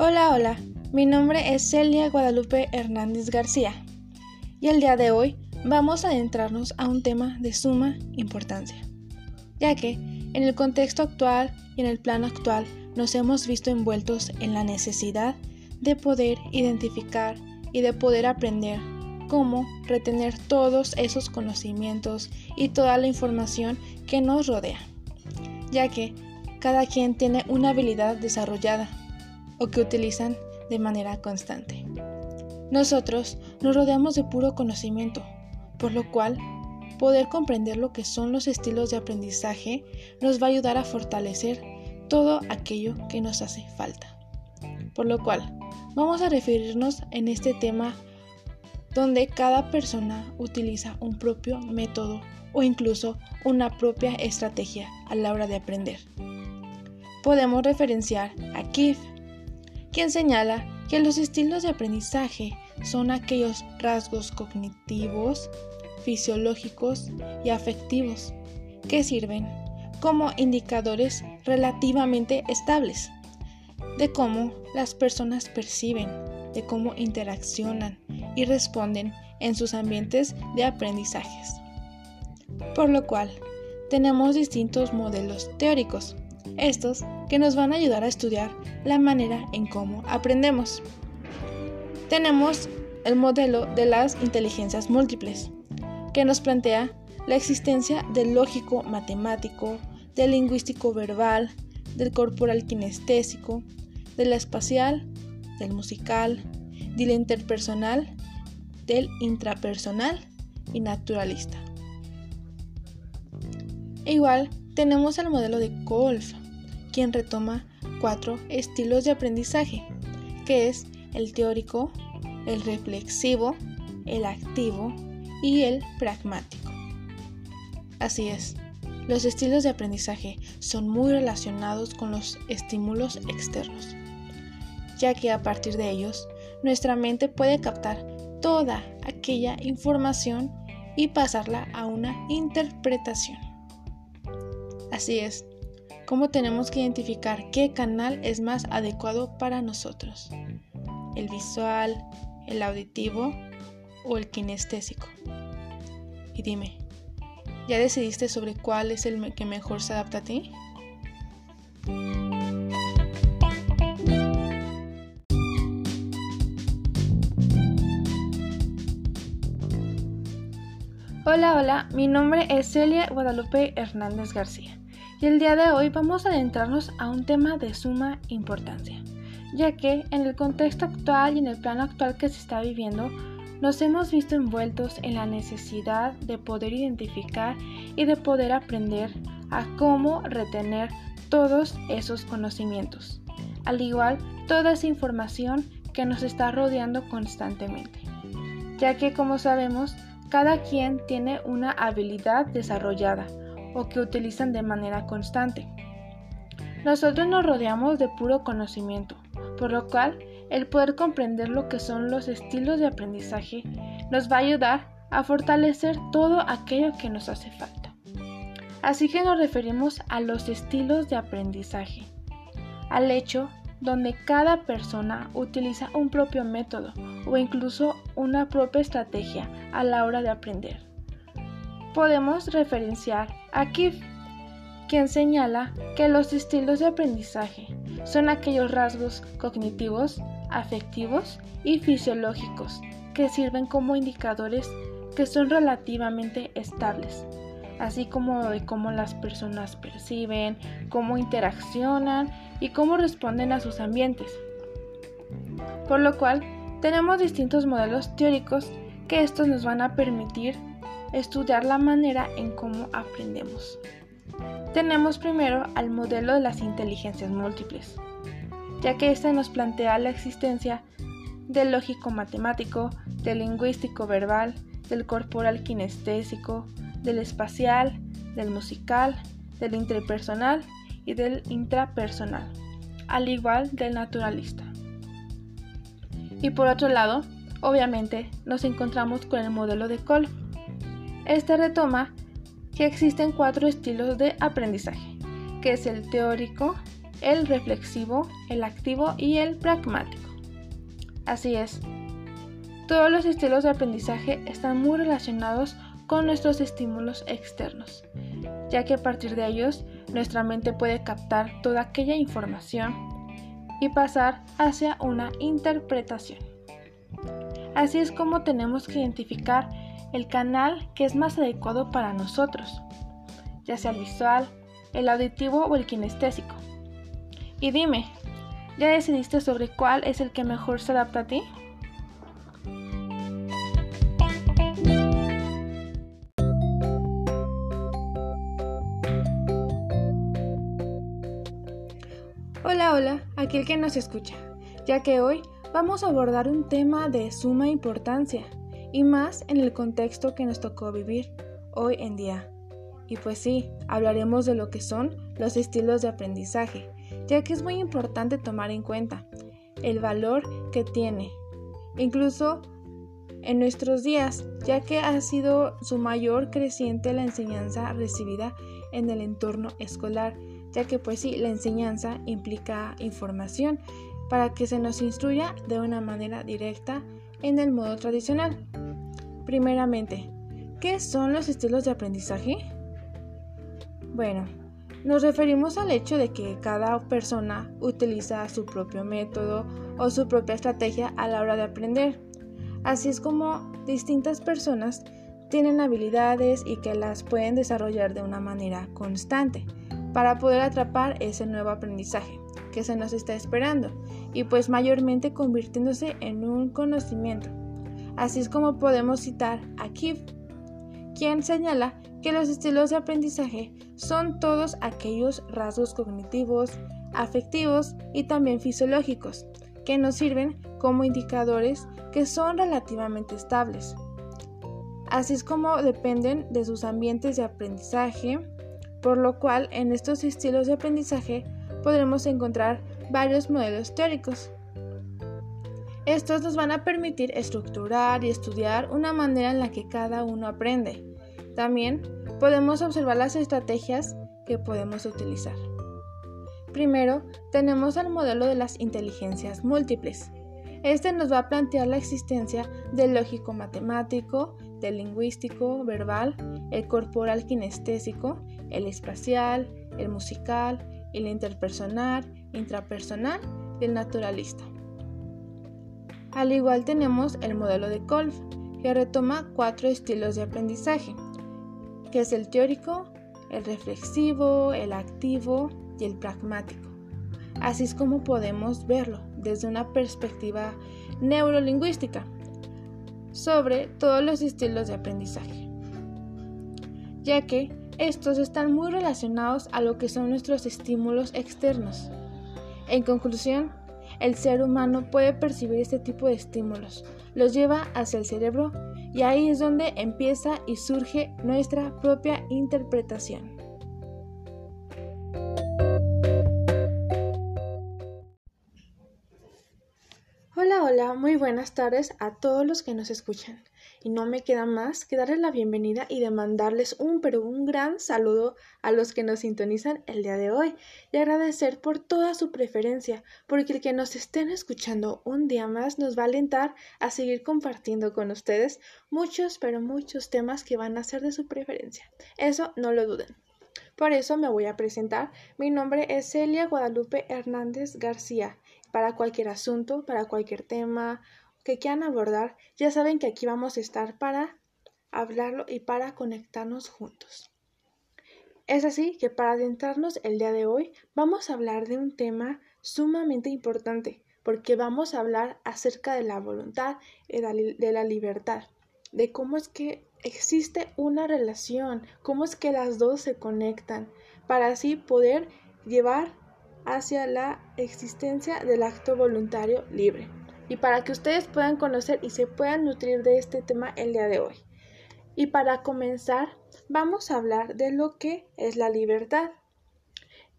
Hola, hola, mi nombre es Celia Guadalupe Hernández García. Y el día de hoy vamos a adentrarnos a un tema de suma importancia, ya que en el contexto actual y en el plano actual nos hemos visto envueltos en la necesidad de poder identificar y de poder aprender cómo retener todos esos conocimientos y toda la información que nos rodea, ya que cada quien tiene una habilidad desarrollada o que utilizan de manera constante. Nosotros nos rodeamos de puro conocimiento, por lo cual poder comprender lo que son los estilos de aprendizaje nos va a ayudar a fortalecer todo aquello que nos hace falta. Por lo cual, vamos a referirnos en este tema donde cada persona utiliza un propio método o incluso una propia estrategia a la hora de aprender. Podemos referenciar a Keith, quien señala que los estilos de aprendizaje son aquellos rasgos cognitivos, fisiológicos y afectivos que sirven como indicadores relativamente estables de cómo las personas perciben, de cómo interaccionan y responden en sus ambientes de aprendizajes. Por lo cual, tenemos distintos modelos teóricos estos que nos van a ayudar a estudiar la manera en cómo aprendemos. Tenemos el modelo de las inteligencias múltiples, que nos plantea la existencia del lógico matemático, del lingüístico verbal, del corporal kinestésico, de la espacial, del musical, del interpersonal, del intrapersonal y naturalista. Igual tenemos el modelo de Kolf, quien retoma cuatro estilos de aprendizaje, que es el teórico, el reflexivo, el activo y el pragmático. Así es, los estilos de aprendizaje son muy relacionados con los estímulos externos, ya que a partir de ellos nuestra mente puede captar toda aquella información y pasarla a una interpretación. Así es, ¿cómo tenemos que identificar qué canal es más adecuado para nosotros? ¿El visual, el auditivo o el kinestésico? Y dime, ¿ya decidiste sobre cuál es el que mejor se adapta a ti? Hola, hola, mi nombre es Celia Guadalupe Hernández García y el día de hoy vamos a adentrarnos a un tema de suma importancia, ya que en el contexto actual y en el plano actual que se está viviendo, nos hemos visto envueltos en la necesidad de poder identificar y de poder aprender a cómo retener todos esos conocimientos, al igual toda esa información que nos está rodeando constantemente, ya que como sabemos, cada quien tiene una habilidad desarrollada o que utilizan de manera constante. Nosotros nos rodeamos de puro conocimiento, por lo cual el poder comprender lo que son los estilos de aprendizaje nos va a ayudar a fortalecer todo aquello que nos hace falta. Así que nos referimos a los estilos de aprendizaje, al hecho donde cada persona utiliza un propio método o incluso una propia estrategia a la hora de aprender. Podemos referenciar a Kif, quien señala que los estilos de aprendizaje son aquellos rasgos cognitivos, afectivos y fisiológicos que sirven como indicadores que son relativamente estables, así como de cómo las personas perciben, cómo interaccionan y cómo responden a sus ambientes. Por lo cual, tenemos distintos modelos teóricos que estos nos van a permitir estudiar la manera en cómo aprendemos. Tenemos primero al modelo de las inteligencias múltiples, ya que este nos plantea la existencia del lógico matemático, del lingüístico verbal, del corporal kinestésico, del espacial, del musical, del interpersonal y del intrapersonal, al igual del naturalista. Y por otro lado, obviamente, nos encontramos con el modelo de Kolb. Este retoma que existen cuatro estilos de aprendizaje, que es el teórico, el reflexivo, el activo y el pragmático. Así es, todos los estilos de aprendizaje están muy relacionados con nuestros estímulos externos, ya que a partir de ellos nuestra mente puede captar toda aquella información y pasar hacia una interpretación. Así es como tenemos que identificar el canal que es más adecuado para nosotros, ya sea el visual, el auditivo o el kinestésico. Y dime, ¿ya decidiste sobre cuál es el que mejor se adapta a ti? Hola, hola, aquel que nos escucha, ya que hoy vamos a abordar un tema de suma importancia, y más en el contexto que nos tocó vivir hoy en día. Y pues sí, hablaremos de lo que son los estilos de aprendizaje, ya que es muy importante tomar en cuenta el valor que tiene, incluso en nuestros días, ya que ha sido su mayor creciente la enseñanza recibida en el entorno escolar, ya que pues sí, la enseñanza implica información para que se nos instruya de una manera directa en el modo tradicional. Primeramente, ¿qué son los estilos de aprendizaje? Bueno, nos referimos al hecho de que cada persona utiliza su propio método o su propia estrategia a la hora de aprender. Así es como distintas personas tienen habilidades y que las pueden desarrollar de una manera constante para poder atrapar ese nuevo aprendizaje se nos está esperando y pues mayormente convirtiéndose en un conocimiento. Así es como podemos citar a Keith, quien señala que los estilos de aprendizaje son todos aquellos rasgos cognitivos, afectivos y también fisiológicos que nos sirven como indicadores que son relativamente estables. Así es como dependen de sus ambientes de aprendizaje, por lo cual en estos estilos de aprendizaje podremos encontrar varios modelos teóricos. Estos nos van a permitir estructurar y estudiar una manera en la que cada uno aprende. También podemos observar las estrategias que podemos utilizar. Primero, tenemos el modelo de las inteligencias múltiples. Este nos va a plantear la existencia del lógico matemático, del lingüístico verbal, el corporal kinestésico, el espacial, el musical, el interpersonal, intrapersonal y el naturalista. Al igual tenemos el modelo de Kolb, que retoma cuatro estilos de aprendizaje, que es el teórico, el reflexivo, el activo y el pragmático. Así es como podemos verlo desde una perspectiva neurolingüística sobre todos los estilos de aprendizaje, ya que estos están muy relacionados a lo que son nuestros estímulos externos. En conclusión, el ser humano puede percibir este tipo de estímulos, los lleva hacia el cerebro y ahí es donde empieza y surge nuestra propia interpretación. Hola, hola, muy buenas tardes a todos los que nos escuchan y no me queda más que darles la bienvenida y demandarles un pero un gran saludo a los que nos sintonizan el día de hoy y agradecer por toda su preferencia, porque el que nos estén escuchando un día más nos va a alentar a seguir compartiendo con ustedes muchos pero muchos temas que van a ser de su preferencia. Eso no lo duden. Por eso me voy a presentar. Mi nombre es Celia Guadalupe Hernández García. Para cualquier asunto, para cualquier tema que quieran abordar, ya saben que aquí vamos a estar para hablarlo y para conectarnos juntos. Es así que para adentrarnos el día de hoy vamos a hablar de un tema sumamente importante, porque vamos a hablar acerca de la voluntad y de la libertad, de cómo es que existe una relación, cómo es que las dos se conectan, para así poder llevar hacia la existencia del acto voluntario libre y para que ustedes puedan conocer y se puedan nutrir de este tema el día de hoy. Y para comenzar, vamos a hablar de lo que es la libertad.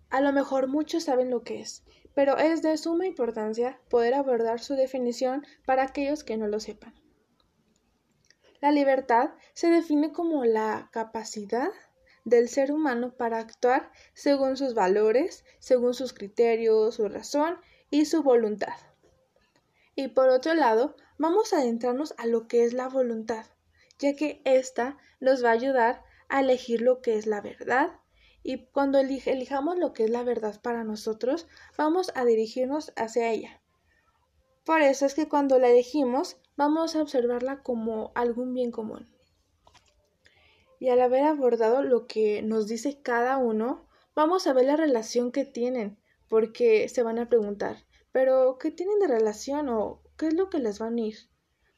A lo mejor muchos saben lo que es, pero es de suma importancia poder abordar su definición para aquellos que no lo sepan. La libertad se define como la capacidad del ser humano para actuar según sus valores, según sus criterios, su razón y su voluntad. Y por otro lado, vamos a adentrarnos a lo que es la voluntad, ya que ésta nos va a ayudar a elegir lo que es la verdad y cuando elijamos lo que es la verdad para nosotros, vamos a dirigirnos hacia ella. Por eso es que cuando la elegimos, vamos a observarla como algún bien común. Y al haber abordado lo que nos dice cada uno, vamos a ver la relación que tienen, porque se van a preguntar, pero ¿qué tienen de relación o qué es lo que les va a unir?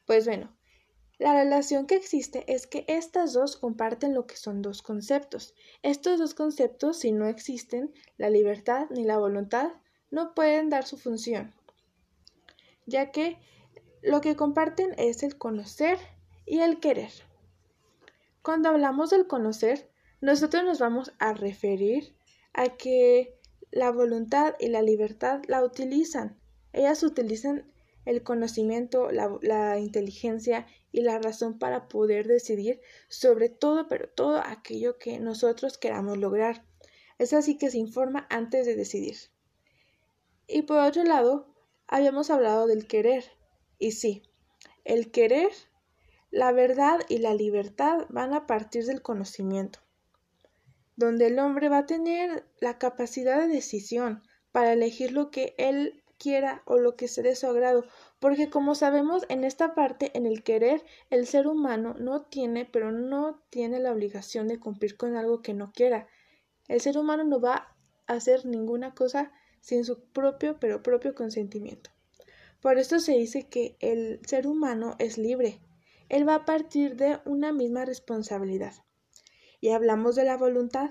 Pues bueno, la relación que existe es que estas dos comparten lo que son dos conceptos. Estos dos conceptos, si no existen, la libertad ni la voluntad, no pueden dar su función, ya que lo que comparten es el conocer y el querer. Cuando hablamos del conocer, nosotros nos vamos a referir a que la voluntad y la libertad la utilizan. Ellas utilizan el conocimiento, la, inteligencia y la razón para poder decidir sobre todo, pero todo aquello que nosotros queramos lograr. Es así que se informa antes de decidir. Y por otro lado, habíamos hablado del querer. Y sí, el querer, la verdad y la libertad van a partir del conocimiento, donde el hombre va a tener la capacidad de decisión para elegir lo que él quiera o lo que se dé su agrado, porque como sabemos en esta parte, en el querer, el ser humano no tiene, pero no tiene la obligación de cumplir con algo que no quiera. El ser humano no va a hacer ninguna cosa sin su propio, pero propio consentimiento. Por esto se dice que el ser humano es libre. Él va a partir de una misma responsabilidad. Y hablamos de la voluntad,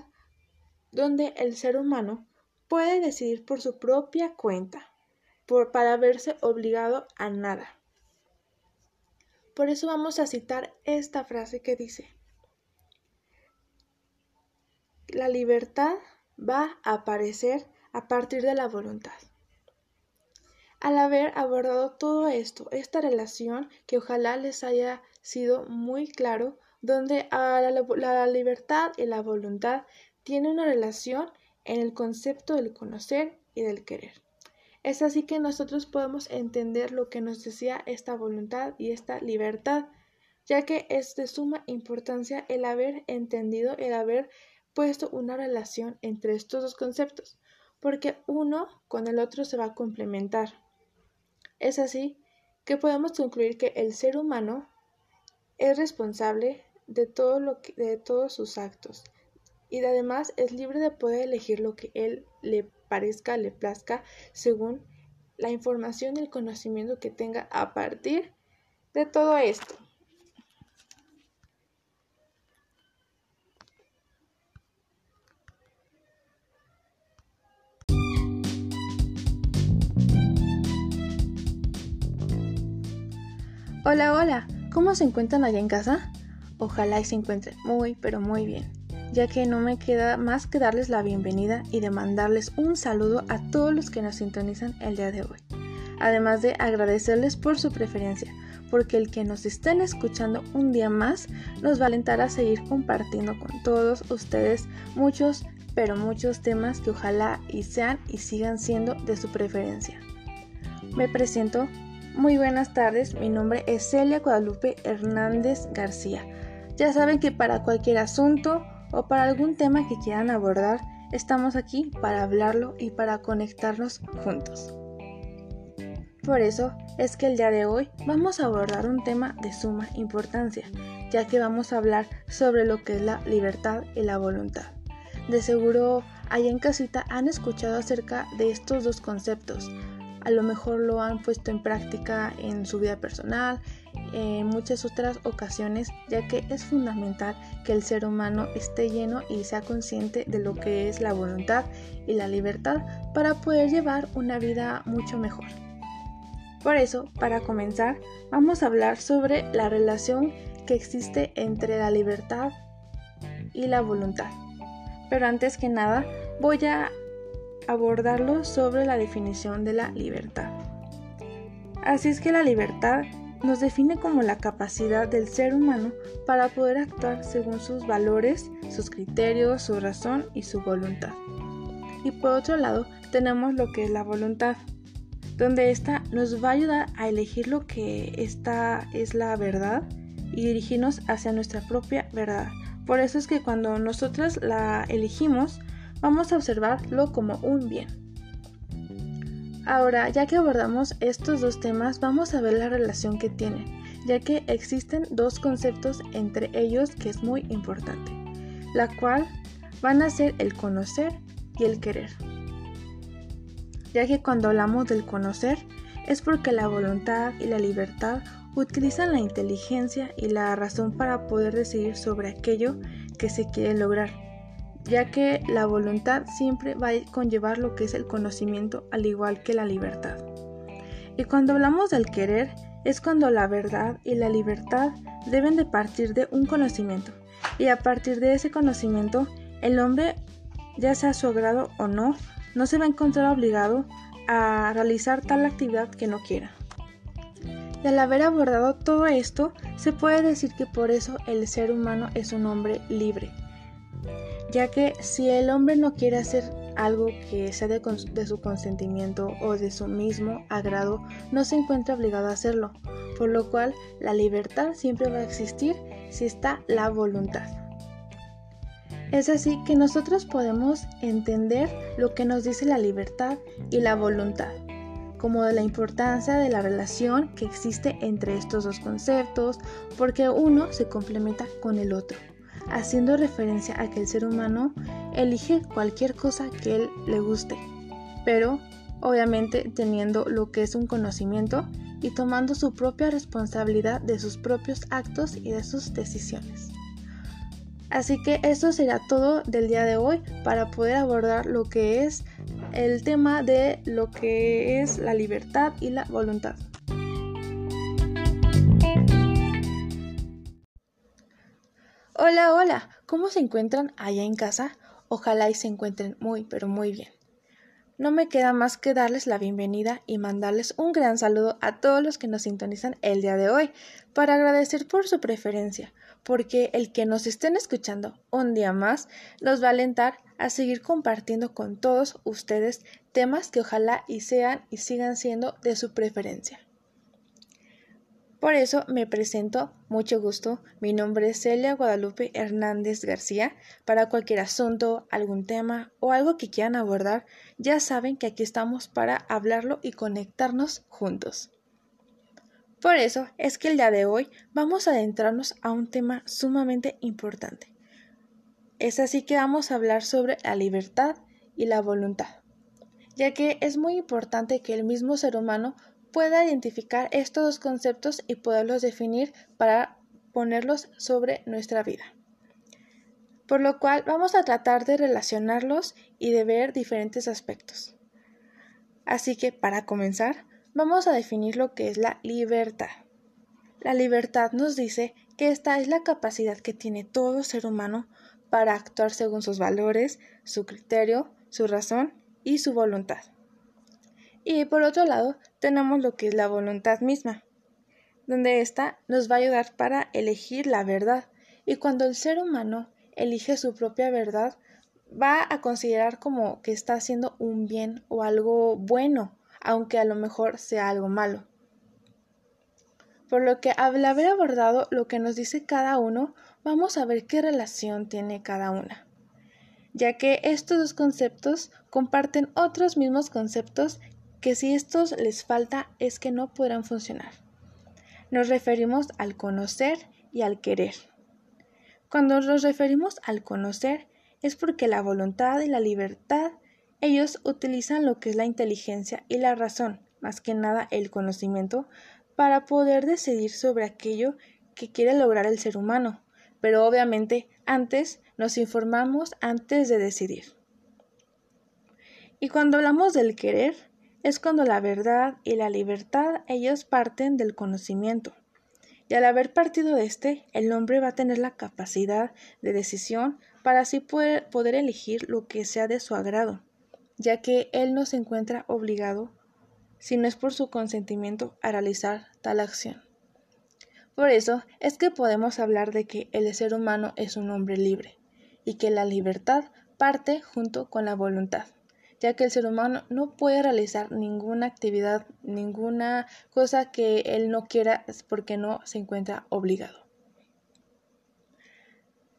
donde el ser humano puede decidir por su propia cuenta para verse obligado a nada. Por eso vamos a citar esta frase que dice, la libertad va a aparecer a partir de la voluntad. Al haber abordado todo esto, esta relación que ojalá les haya sido muy claro, donde la, la libertad y la voluntad tienen una relación en el concepto del conocer y del querer. Es así que nosotros podemos entender lo que nos decía esta voluntad y esta libertad, ya que es de suma importancia el haber entendido, el haber puesto una relación entre estos dos conceptos, porque uno con el otro se va a complementar. Es así que podemos concluir que el ser humano es responsable de, todo lo de todos sus actos y además es libre de poder elegir lo que él le parezca, le plazca, según la información y el conocimiento que tenga a partir de todo esto. Hola, hola, ¿cómo se encuentran allá en casa? Ojalá y se encuentren muy, pero muy bien ya que no me queda más que darles la bienvenida y de mandarles un saludo a todos los que nos sintonizan el día de hoy. Además de agradecerles por su preferencia, porque el que nos estén escuchando un día más nos va a alentar a seguir compartiendo con todos ustedes muchos, pero muchos temas que ojalá y sean y sigan siendo de su preferencia. Me presento, muy buenas tardes, mi nombre es Celia Guadalupe Hernández García. Ya saben que para cualquier asunto o para algún tema que quieran abordar, estamos aquí para hablarlo y para conectarnos juntos. Por eso es que el día de hoy vamos a abordar un tema de suma importancia, ya que vamos a hablar sobre lo que es la libertad y la voluntad. De seguro, allá en casita han escuchado acerca de estos dos conceptos. A lo mejor lo han puesto en práctica en su vida personal, en muchas otras ocasiones, ya que es fundamental que el ser humano esté lleno y sea consciente de lo que es la voluntad y la libertad para poder llevar una vida mucho mejor. Por eso, para comenzar, vamos a hablar sobre la relación que existe entre la libertad y la voluntad. Pero antes que nada, voy a abordarlo sobre la definición de la libertad. Así es que la libertad nos define como la capacidad del ser humano para poder actuar según sus valores, sus criterios, su razón y su voluntad. Y por otro lado, tenemos lo que es la voluntad, donde esta nos va a ayudar a elegir lo que esta es la verdad y dirigirnos hacia nuestra propia verdad. Por eso es que cuando nosotras la elegimos, vamos a observarlo como un bien. Ahora, ya que abordamos estos dos temas, vamos a ver la relación que tienen, ya que existen dos conceptos entre ellos que es muy importante, la cual van a ser el conocer y el querer. Ya que cuando hablamos del conocer es porque la voluntad y la libertad utilizan la inteligencia y la razón para poder decidir sobre aquello que se quiere lograr, ya que la voluntad siempre va a conllevar lo que es el conocimiento al igual que la libertad. Y cuando hablamos del querer, es cuando la verdad y la libertad deben de partir de un conocimiento, y a partir de ese conocimiento, el hombre, ya sea su agrado o no, no se va a encontrar obligado a realizar tal actividad que no quiera. Y al haber abordado todo esto, se puede decir que por eso el ser humano es un hombre libre, ya que si el hombre no quiere hacer algo que sea de, su consentimiento o de su mismo agrado, no se encuentra obligado a hacerlo, por lo cual la libertad siempre va a existir si está la voluntad. Es así que nosotros podemos entender lo que nos dice la libertad y la voluntad como de la importancia de la relación que existe entre estos dos conceptos, porque uno se complementa con el otro, haciendo referencia a que el ser humano elige cualquier cosa que él le guste, pero obviamente teniendo lo que es un conocimiento y tomando su propia responsabilidad de sus propios actos y de sus decisiones. Así que eso será todo del día de hoy para poder abordar lo que es el tema de lo que es la libertad y la voluntad. Hola, hola, ¿cómo se encuentran allá en casa? Ojalá y se encuentren muy, pero muy bien. No me queda más que darles la bienvenida y mandarles un gran saludo a todos los que nos sintonizan el día de hoy, para agradecer por su preferencia, porque el que nos estén escuchando un día más nos va a alentar a seguir compartiendo con todos ustedes temas que ojalá y sean y sigan siendo de su preferencia. Por eso me presento, mucho gusto, mi nombre es Celia Guadalupe Hernández García. Para cualquier asunto, algún tema o algo que quieran abordar, ya saben que aquí estamos para hablarlo y conectarnos juntos. Por eso es que el día de hoy vamos a adentrarnos a un tema sumamente importante. Es así que vamos a hablar sobre la libertad y la voluntad, ya que es muy importante que el mismo ser humano pueda identificar estos dos conceptos y poderlos definir para ponerlos sobre nuestra vida. Por lo cual vamos a tratar de relacionarlos y de ver diferentes aspectos. Así que para comenzar, Vamos a definir lo que es la libertad. La libertad nos dice que esta es la capacidad que tiene todo ser humano para actuar según sus valores, su criterio, su razón y su voluntad. Y por otro lado, tenemos lo que es la voluntad misma, donde ésta nos va a ayudar para elegir la verdad. Y cuando el ser humano elige su propia verdad, va a considerar como que está haciendo un bien o algo bueno aunque a lo mejor sea algo malo. Por lo que al haber abordado lo que nos dice cada uno, vamos a ver qué relación tiene cada una, ya que estos dos conceptos comparten otros mismos conceptos que si estos les falta es que no podrán funcionar. Nos referimos al conocer y al querer. Cuando nos referimos al conocer es porque la voluntad y la libertad ellos utilizan lo que es la inteligencia y la razón, más que nada el conocimiento, para poder decidir sobre aquello que quiere lograr el ser humano. Pero obviamente antes nos informamos antes de decidir. Y cuando hablamos del querer, es cuando la verdad y la libertad ellos parten del conocimiento. Y al haber partido de este, el hombre va a tener la capacidad de decisión para así poder, poder elegir lo que sea de su agrado ya que él no se encuentra obligado, si no es por su consentimiento, a realizar tal acción. Por eso es que podemos hablar de que el ser humano es un hombre libre y que la libertad parte junto con la voluntad, ya que el ser humano no puede realizar ninguna actividad, ninguna cosa que él no quiera porque no se encuentra obligado.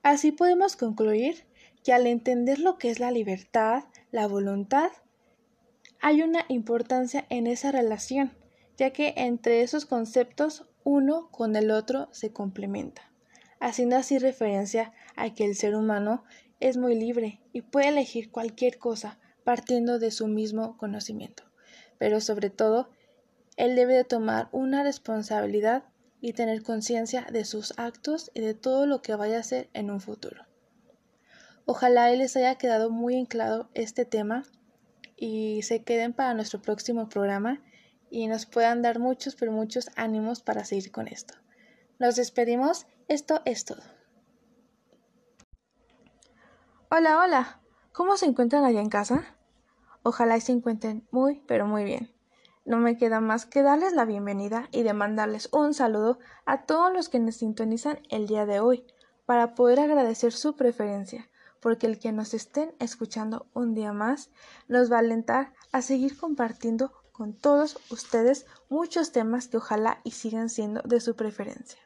Así podemos concluir que al entender lo que es la libertad, la voluntad, hay una importancia en esa relación, ya que entre esos conceptos uno con el otro se complementa, haciendo así referencia a que el ser humano es muy libre y puede elegir cualquier cosa partiendo de su mismo conocimiento, pero sobre todo, él debe de tomar una responsabilidad y tener conciencia de sus actos y de todo lo que vaya a hacer en un futuro. Ojalá les haya quedado muy en claro este tema y se queden para nuestro próximo programa y nos puedan dar muchos, pero muchos ánimos para seguir con esto. Nos despedimos, esto es todo. Hola, hola, ¿cómo se encuentran allá en casa? Ojalá se encuentren muy, pero muy bien. No me queda más que darles la bienvenida y de mandarles un saludo a todos los que nos sintonizan el día de hoy, para poder agradecer su preferencia, porque el que nos estén escuchando un día más nos va a alentar a seguir compartiendo con todos ustedes muchos temas que ojalá y sigan siendo de su preferencia.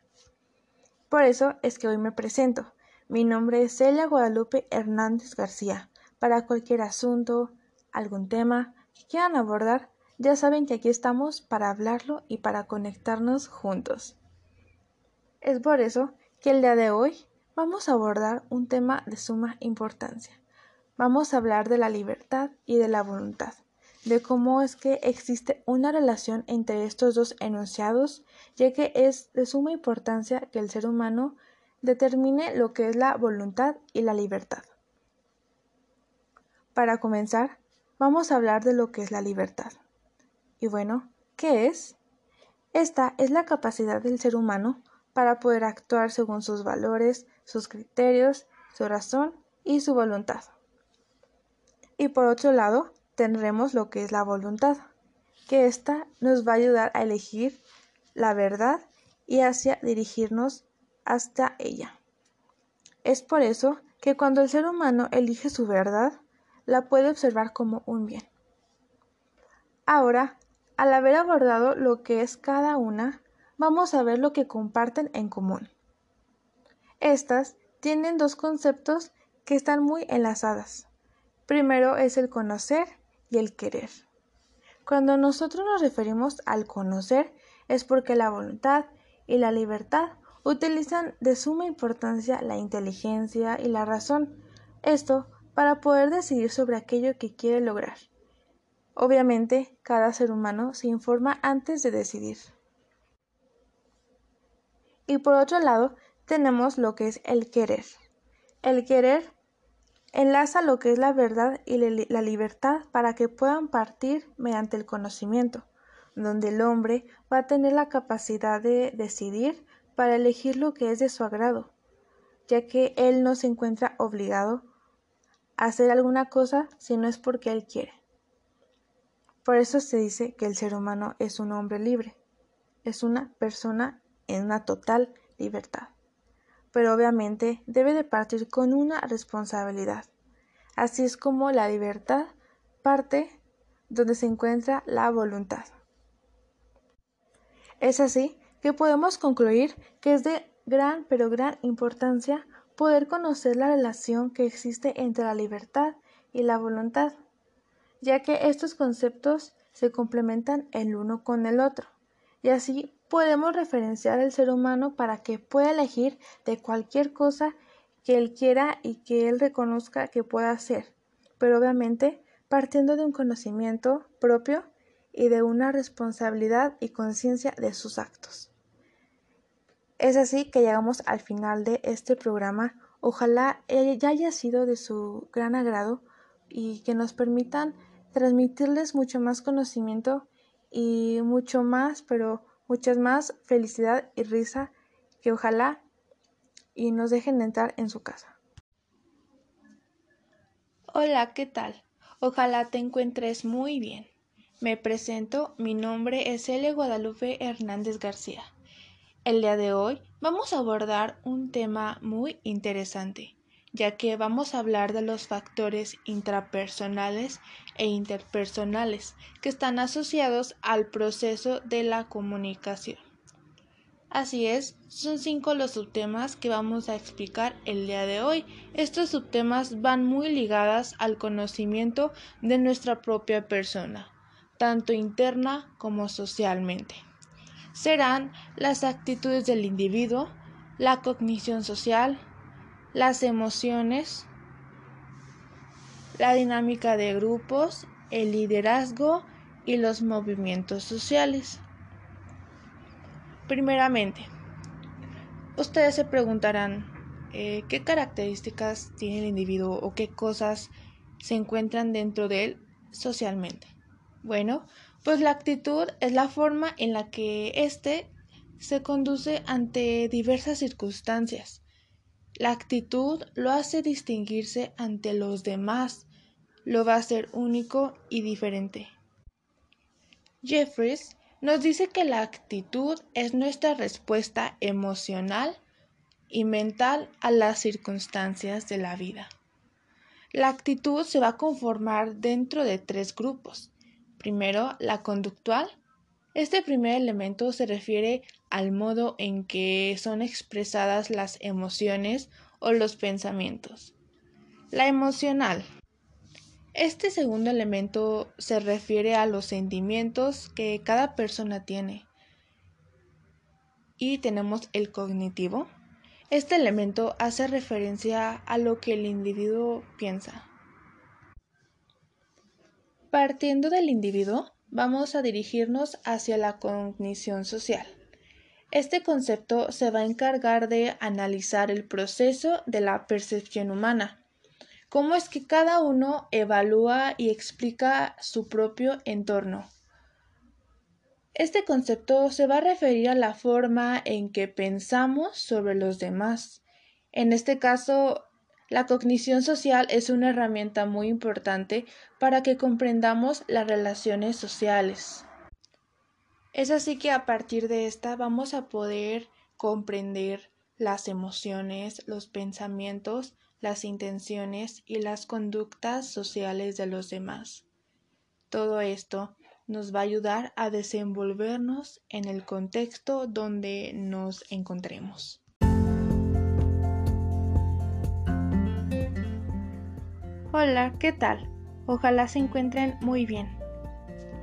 Por eso es que hoy me presento. Mi nombre es Celia Guadalupe Hernández García. Para cualquier asunto, algún tema que quieran abordar, ya saben que aquí estamos para hablarlo y para conectarnos juntos. Es por eso que el día de hoy vamos a abordar un tema de suma importancia. Vamos a hablar de la libertad y de la voluntad, de cómo es que existe una relación entre estos dos enunciados, ya que es de suma importancia que el ser humano determine lo que es la voluntad y la libertad. Para comenzar, vamos a hablar de lo que es la libertad. Y bueno, ¿qué es? Esta es la capacidad del ser humano para poder actuar según sus valores, sus criterios, su razón y su voluntad. Y por otro lado, tendremos lo que es la voluntad, que ésta nos va a ayudar a elegir la verdad y hacia dirigirnos hasta ella. Es por eso que cuando el ser humano elige su verdad, la puede observar como un bien. Ahora al haber abordado lo que es cada una, vamos a ver lo que comparten en común. Estas tienen dos conceptos que están muy enlazadas. Primero es el conocer y el querer. Cuando nosotros nos referimos al conocer es porque la voluntad y la libertad utilizan de suma importancia la inteligencia y la razón, esto para poder decidir sobre aquello que quiere lograr. Obviamente, cada ser humano se informa antes de decidir. Y por otro lado, tenemos lo que es el querer. El querer enlaza lo que es la verdad y la libertad para que puedan partir mediante el conocimiento, donde el hombre va a tener la capacidad de decidir para elegir lo que es de su agrado, ya que él no se encuentra obligado hacer alguna cosa si no es porque él quiere. Por eso se dice que el ser humano es un hombre libre, es una persona en una total libertad. Pero obviamente debe de partir con una responsabilidad. Así es como la libertad parte donde se encuentra la voluntad. Es así que podemos concluir que es de gran pero gran importancia poder conocer la relación que existe entre la libertad y la voluntad ya que estos conceptos se complementan el uno con el otro, y así podemos referenciar al ser humano para que pueda elegir de cualquier cosa que él quiera y que él reconozca que pueda hacer, pero obviamente partiendo de un conocimiento propio y de una responsabilidad y conciencia de sus actos. Es así que llegamos al final de este programa. Ojalá ya haya sido de su gran agrado y que nos permitan transmitirles mucho más conocimiento y mucho más, pero muchas más felicidad y risa que ojalá y nos dejen entrar en su casa. Hola, ¿qué tal? Ojalá te encuentres muy bien. Me presento, mi nombre es L. Guadalupe Hernández García. El día de hoy vamos a abordar un tema muy interesante, ya que vamos a hablar de los factores intrapersonales e interpersonales que están asociados al proceso de la comunicación. Así es, son cinco los subtemas que vamos a explicar el día de hoy. Estos subtemas van muy ligadas al conocimiento de nuestra propia persona, tanto interna como socialmente serán las actitudes del individuo, la cognición social, las emociones, la dinámica de grupos, el liderazgo y los movimientos sociales. Primeramente, ustedes se preguntarán eh, qué características tiene el individuo o qué cosas se encuentran dentro de él socialmente. Bueno, pues la actitud es la forma en la que éste se conduce ante diversas circunstancias. La actitud lo hace distinguirse ante los demás, lo va a hacer único y diferente. Jeffries nos dice que la actitud es nuestra respuesta emocional y mental a las circunstancias de la vida. La actitud se va a conformar dentro de tres grupos. Primero, la conductual. Este primer elemento se refiere al modo en que son expresadas las emociones o los pensamientos. La emocional. Este segundo elemento se refiere a los sentimientos que cada persona tiene. Y tenemos el cognitivo. Este elemento hace referencia a lo que el individuo piensa. Partiendo del individuo, vamos a dirigirnos hacia la cognición social. Este concepto se va a encargar de analizar el proceso de la percepción humana, cómo es que cada uno evalúa y explica su propio entorno. Este concepto se va a referir a la forma en que pensamos sobre los demás. En este caso, la cognición social es una herramienta muy importante para que comprendamos las relaciones sociales. Es así que a partir de esta vamos a poder comprender las emociones, los pensamientos, las intenciones y las conductas sociales de los demás. Todo esto nos va a ayudar a desenvolvernos en el contexto donde nos encontremos. Hola, ¿qué tal? Ojalá se encuentren muy bien.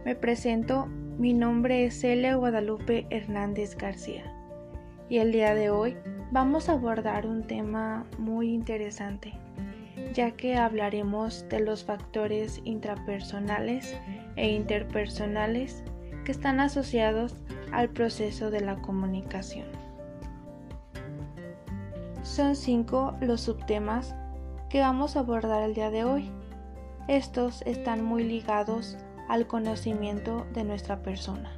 Me presento, mi nombre es Celia Guadalupe Hernández García y el día de hoy vamos a abordar un tema muy interesante, ya que hablaremos de los factores intrapersonales e interpersonales que están asociados al proceso de la comunicación. Son cinco los subtemas que vamos a abordar el día de hoy. Estos están muy ligados al conocimiento de nuestra persona,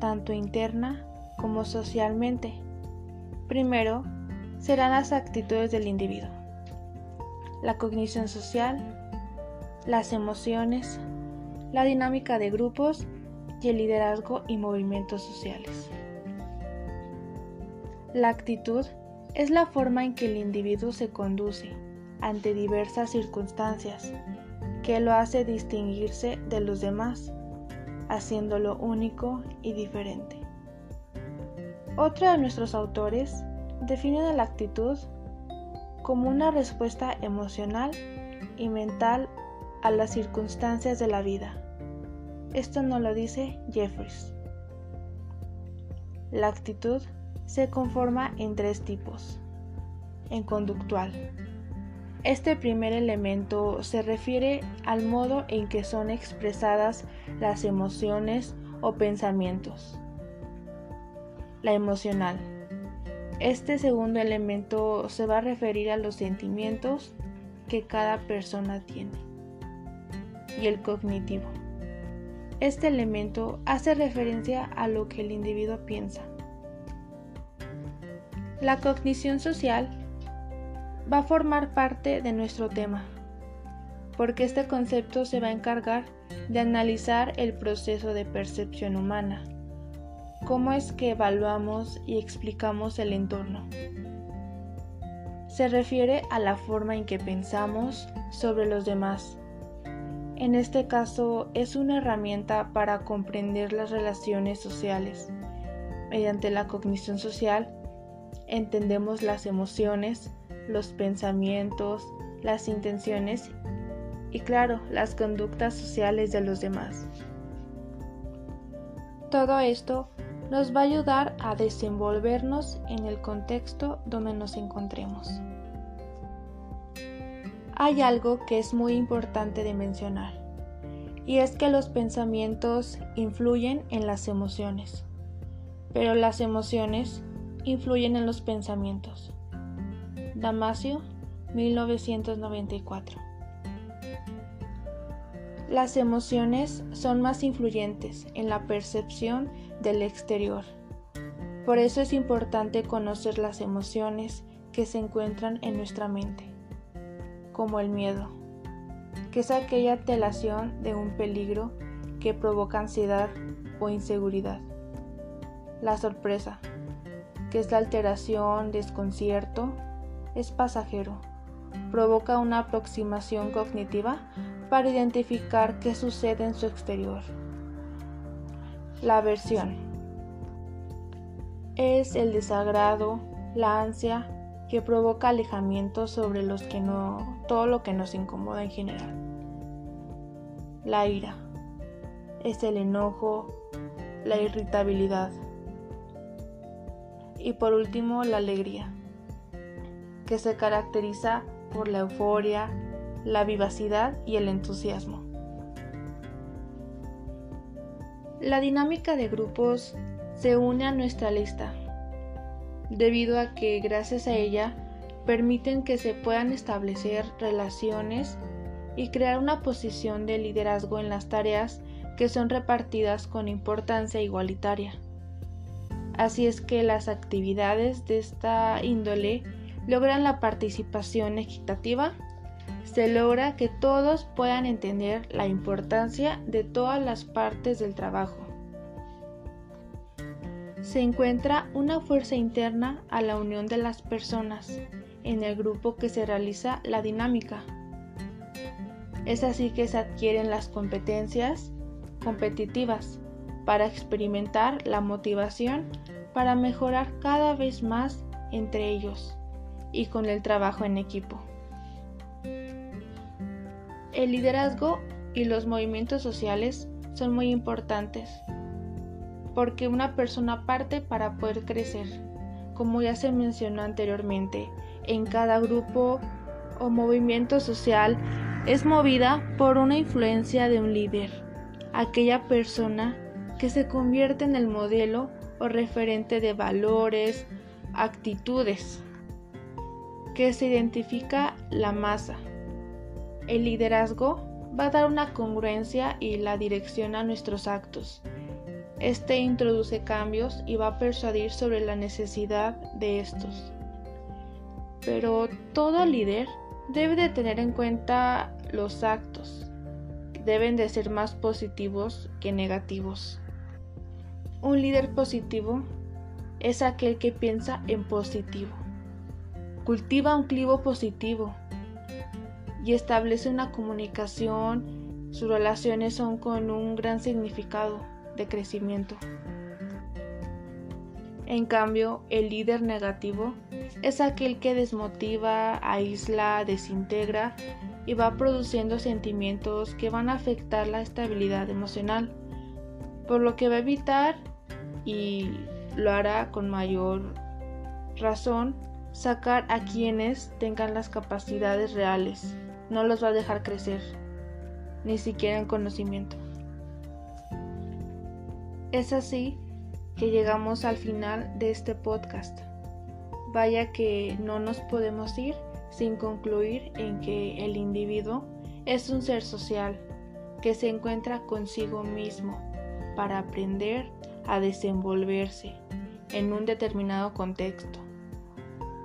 tanto interna como socialmente. Primero, serán las actitudes del individuo, la cognición social, las emociones, la dinámica de grupos y el liderazgo y movimientos sociales. La actitud es la forma en que el individuo se conduce ante diversas circunstancias, que lo hace distinguirse de los demás, haciéndolo único y diferente. Otro de nuestros autores define la actitud como una respuesta emocional y mental a las circunstancias de la vida. Esto no lo dice Jeffries. La actitud se conforma en tres tipos. En conductual, este primer elemento se refiere al modo en que son expresadas las emociones o pensamientos. La emocional. Este segundo elemento se va a referir a los sentimientos que cada persona tiene. Y el cognitivo. Este elemento hace referencia a lo que el individuo piensa. La cognición social va a formar parte de nuestro tema, porque este concepto se va a encargar de analizar el proceso de percepción humana, cómo es que evaluamos y explicamos el entorno. Se refiere a la forma en que pensamos sobre los demás. En este caso es una herramienta para comprender las relaciones sociales. Mediante la cognición social entendemos las emociones, los pensamientos, las intenciones y claro, las conductas sociales de los demás. Todo esto nos va a ayudar a desenvolvernos en el contexto donde nos encontremos. Hay algo que es muy importante de mencionar, y es que los pensamientos influyen en las emociones, pero las emociones influyen en los pensamientos. Damasio, 1994. Las emociones son más influyentes en la percepción del exterior. Por eso es importante conocer las emociones que se encuentran en nuestra mente, como el miedo, que es aquella alteración de un peligro que provoca ansiedad o inseguridad. La sorpresa, que es la alteración, desconcierto, es pasajero, provoca una aproximación cognitiva para identificar qué sucede en su exterior. La aversión es el desagrado, la ansia que provoca alejamiento sobre los que no todo lo que nos incomoda en general. La ira es el enojo, la irritabilidad. Y por último, la alegría, que se caracteriza por la euforia, la vivacidad y el entusiasmo. La dinámica de grupos se une a nuestra lista, debido a que gracias a ella permiten que se puedan establecer relaciones y crear una posición de liderazgo en las tareas que son repartidas con importancia igualitaria. Así es que las actividades de esta índole logran la participación equitativa se logra que todos puedan entender la importancia de todas las partes del trabajo. Se encuentra una fuerza interna a la unión de las personas en el grupo que se realiza la dinámica. Es así que se adquieren las competencias competitivas para experimentar la motivación para mejorar cada vez más entre ellos y con el trabajo en equipo. El liderazgo y los movimientos sociales son muy importantes porque una persona parte para poder crecer. Como ya se mencionó anteriormente, en cada grupo o movimiento social es movida por una influencia de un líder, aquella persona que se convierte en el modelo o referente de valores, actitudes, que se identifica la masa el liderazgo va a dar una congruencia y la dirección a nuestros actos. Este introduce cambios y va a persuadir sobre la necesidad de estos. Pero todo líder debe de tener en cuenta los actos. Deben de ser más positivos que negativos. Un líder positivo es aquel que piensa en positivo. Cultiva un clivo positivo y establece una comunicación, sus relaciones son con un gran significado de crecimiento. En cambio, el líder negativo es aquel que desmotiva, aísla, desintegra y va produciendo sentimientos que van a afectar la estabilidad emocional, por lo que va a evitar y lo hará con mayor razón sacar a quienes tengan las capacidades reales no los va a dejar crecer, ni siquiera en conocimiento. Es así que llegamos al final de este podcast. Vaya que no nos podemos ir sin concluir en que el individuo es un ser social que se encuentra consigo mismo para aprender a desenvolverse en un determinado contexto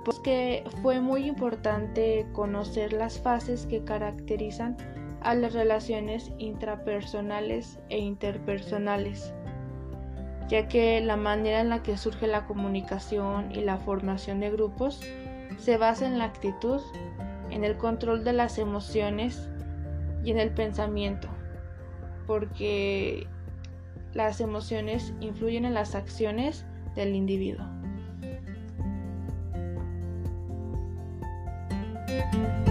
pues que fue muy importante conocer las fases que caracterizan a las relaciones intrapersonales e interpersonales. ya que la manera en la que surge la comunicación y la formación de grupos se basa en la actitud, en el control de las emociones y en el pensamiento, porque las emociones influyen en las acciones del individuo. thank you